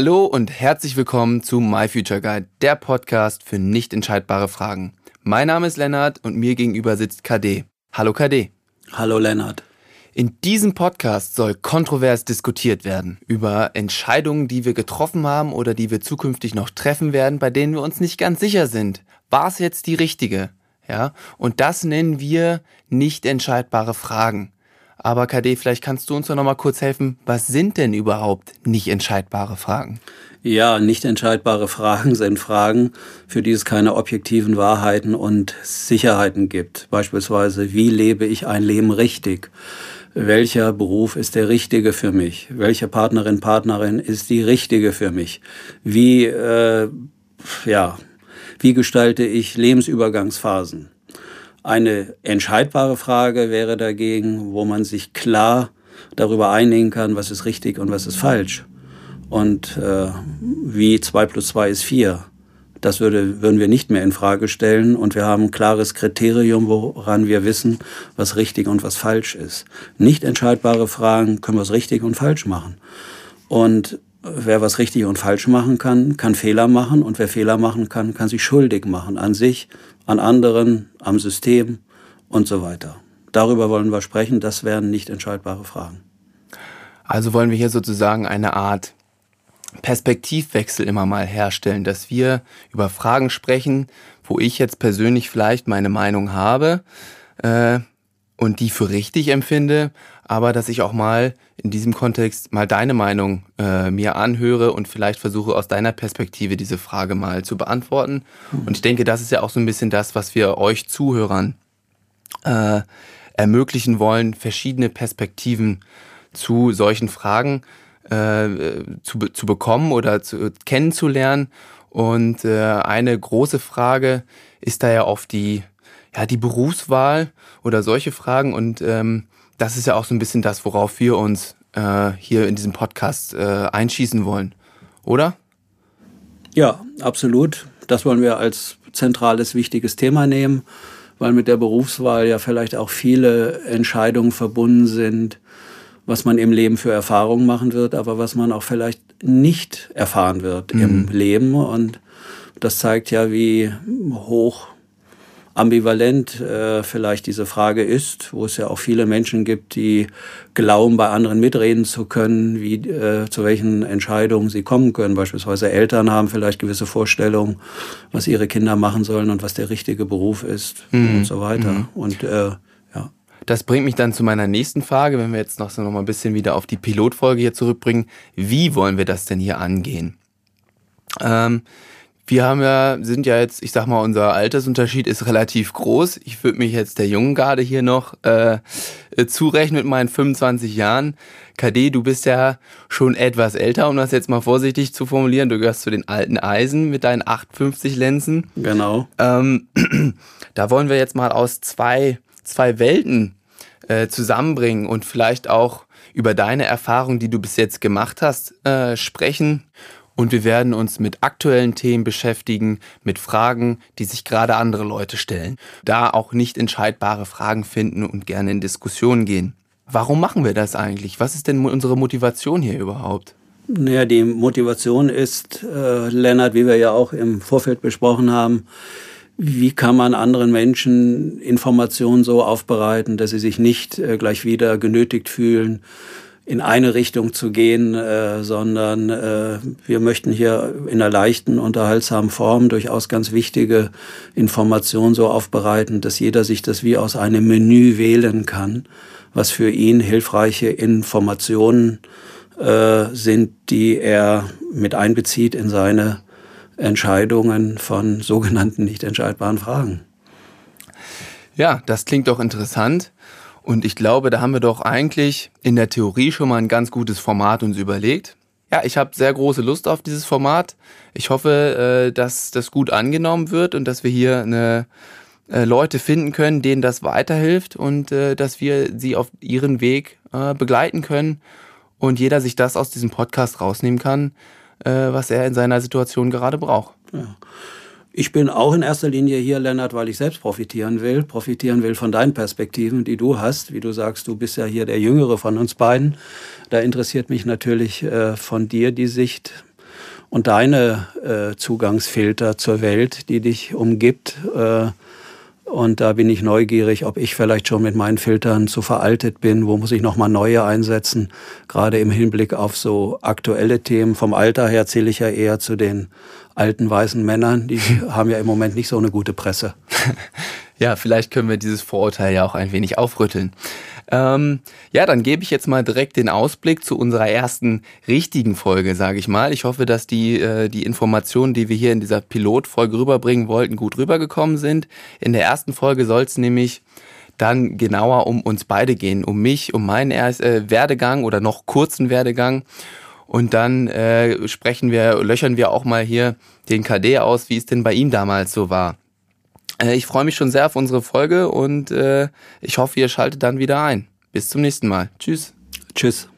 Hallo und herzlich willkommen zu My Future Guide, der Podcast für nicht entscheidbare Fragen. Mein Name ist Lennart und mir gegenüber sitzt KD. Hallo KD. Hallo Lennart. In diesem Podcast soll kontrovers diskutiert werden über Entscheidungen, die wir getroffen haben oder die wir zukünftig noch treffen werden, bei denen wir uns nicht ganz sicher sind. War es jetzt die richtige? Ja, und das nennen wir nicht entscheidbare Fragen. Aber KD, vielleicht kannst du uns doch noch mal kurz helfen. Was sind denn überhaupt nicht entscheidbare Fragen? Ja, nicht entscheidbare Fragen sind Fragen, für die es keine objektiven Wahrheiten und Sicherheiten gibt. Beispielsweise, wie lebe ich ein Leben richtig? welcher Beruf ist der richtige für mich, welche Partnerin, Partnerin ist die richtige für mich, wie, äh, ja, wie gestalte ich Lebensübergangsphasen. Eine entscheidbare Frage wäre dagegen, wo man sich klar darüber einigen kann, was ist richtig und was ist falsch. Und äh, wie zwei plus zwei ist vier. Das würde, würden wir nicht mehr in Frage stellen und wir haben ein klares Kriterium, woran wir wissen, was richtig und was falsch ist. Nicht entscheidbare Fragen können wir es richtig und falsch machen. Und wer was richtig und falsch machen kann, kann Fehler machen und wer Fehler machen kann, kann sich schuldig machen an sich, an anderen, am System und so weiter. Darüber wollen wir sprechen, das wären nicht entscheidbare Fragen. Also wollen wir hier sozusagen eine Art Perspektivwechsel immer mal herstellen, dass wir über Fragen sprechen, wo ich jetzt persönlich vielleicht meine Meinung habe äh, und die für richtig empfinde, aber dass ich auch mal in diesem Kontext mal deine Meinung äh, mir anhöre und vielleicht versuche aus deiner Perspektive diese Frage mal zu beantworten. Mhm. Und ich denke, das ist ja auch so ein bisschen das, was wir euch Zuhörern äh, ermöglichen wollen, verschiedene Perspektiven zu solchen Fragen äh, zu, zu bekommen oder zu, kennenzulernen. Und äh, eine große Frage ist da ja oft die, ja, die Berufswahl oder solche Fragen. Und ähm, das ist ja auch so ein bisschen das, worauf wir uns äh, hier in diesem Podcast äh, einschießen wollen, oder? Ja, absolut. Das wollen wir als zentrales, wichtiges Thema nehmen, weil mit der Berufswahl ja vielleicht auch viele Entscheidungen verbunden sind, was man im Leben für Erfahrungen machen wird, aber was man auch vielleicht nicht erfahren wird mhm. im Leben. Und das zeigt ja, wie hoch ambivalent äh, vielleicht diese Frage ist, wo es ja auch viele Menschen gibt, die glauben, bei anderen mitreden zu können, wie äh, zu welchen Entscheidungen sie kommen können. Beispielsweise Eltern haben vielleicht gewisse Vorstellungen, was ihre Kinder machen sollen und was der richtige Beruf ist mhm. und so weiter. Mhm. Und äh, das bringt mich dann zu meiner nächsten Frage, wenn wir jetzt noch so noch mal ein bisschen wieder auf die Pilotfolge hier zurückbringen. Wie wollen wir das denn hier angehen? Ähm, wir haben ja, sind ja jetzt, ich sag mal, unser Altersunterschied ist relativ groß. Ich würde mich jetzt der jungen Garde hier noch äh, zurechnen mit meinen 25 Jahren. KD, du bist ja schon etwas älter, um das jetzt mal vorsichtig zu formulieren. Du gehörst zu den alten Eisen mit deinen 58 Lenzen. Genau. Ähm, da wollen wir jetzt mal aus zwei, zwei Welten äh, zusammenbringen und vielleicht auch über deine Erfahrungen, die du bis jetzt gemacht hast, äh, sprechen. Und wir werden uns mit aktuellen Themen beschäftigen, mit Fragen, die sich gerade andere Leute stellen. Da auch nicht entscheidbare Fragen finden und gerne in Diskussionen gehen. Warum machen wir das eigentlich? Was ist denn unsere Motivation hier überhaupt? Naja, die Motivation ist, äh, Lennart, wie wir ja auch im Vorfeld besprochen haben, wie kann man anderen Menschen Informationen so aufbereiten, dass sie sich nicht äh, gleich wieder genötigt fühlen, in eine Richtung zu gehen, äh, sondern äh, wir möchten hier in einer leichten, unterhaltsamen Form durchaus ganz wichtige Informationen so aufbereiten, dass jeder sich das wie aus einem Menü wählen kann, was für ihn hilfreiche Informationen äh, sind, die er mit einbezieht in seine Entscheidungen von sogenannten nicht entscheidbaren Fragen. Ja, das klingt doch interessant. Und ich glaube, da haben wir doch eigentlich in der Theorie schon mal ein ganz gutes Format uns überlegt. Ja, ich habe sehr große Lust auf dieses Format. Ich hoffe, äh, dass das gut angenommen wird und dass wir hier eine äh, Leute finden können, denen das weiterhilft und äh, dass wir sie auf ihren Weg begleiten können und jeder sich das aus diesem Podcast rausnehmen kann, was er in seiner Situation gerade braucht. Ja. Ich bin auch in erster Linie hier, Lennart, weil ich selbst profitieren will. Profitieren will von deinen Perspektiven, die du hast. Wie du sagst, du bist ja hier der Jüngere von uns beiden. Da interessiert mich natürlich äh, von dir die Sicht und deine äh, Zugangsfilter zur Welt, die dich umgibt. Äh, und da bin ich neugierig, ob ich vielleicht schon mit meinen Filtern zu veraltet bin. Wo muss ich nochmal neue einsetzen? Gerade im Hinblick auf so aktuelle Themen. Vom Alter her zähle ich ja eher zu den alten weißen Männern. Die haben ja im Moment nicht so eine gute Presse. ja, vielleicht können wir dieses Vorurteil ja auch ein wenig aufrütteln. Ähm, ja, dann gebe ich jetzt mal direkt den Ausblick zu unserer ersten richtigen Folge, sage ich mal. Ich hoffe, dass die, äh, die Informationen, die wir hier in dieser Pilotfolge rüberbringen wollten, gut rübergekommen sind. In der ersten Folge soll es nämlich dann genauer um uns beide gehen, um mich, um meinen erst, äh, Werdegang oder noch kurzen Werdegang. Und dann äh, sprechen wir, löchern wir auch mal hier den KD aus, wie es denn bei ihm damals so war. Äh, ich freue mich schon sehr auf unsere Folge und äh, ich hoffe, ihr schaltet dann wieder ein. Bis zum nächsten Mal. Tschüss. Tschüss.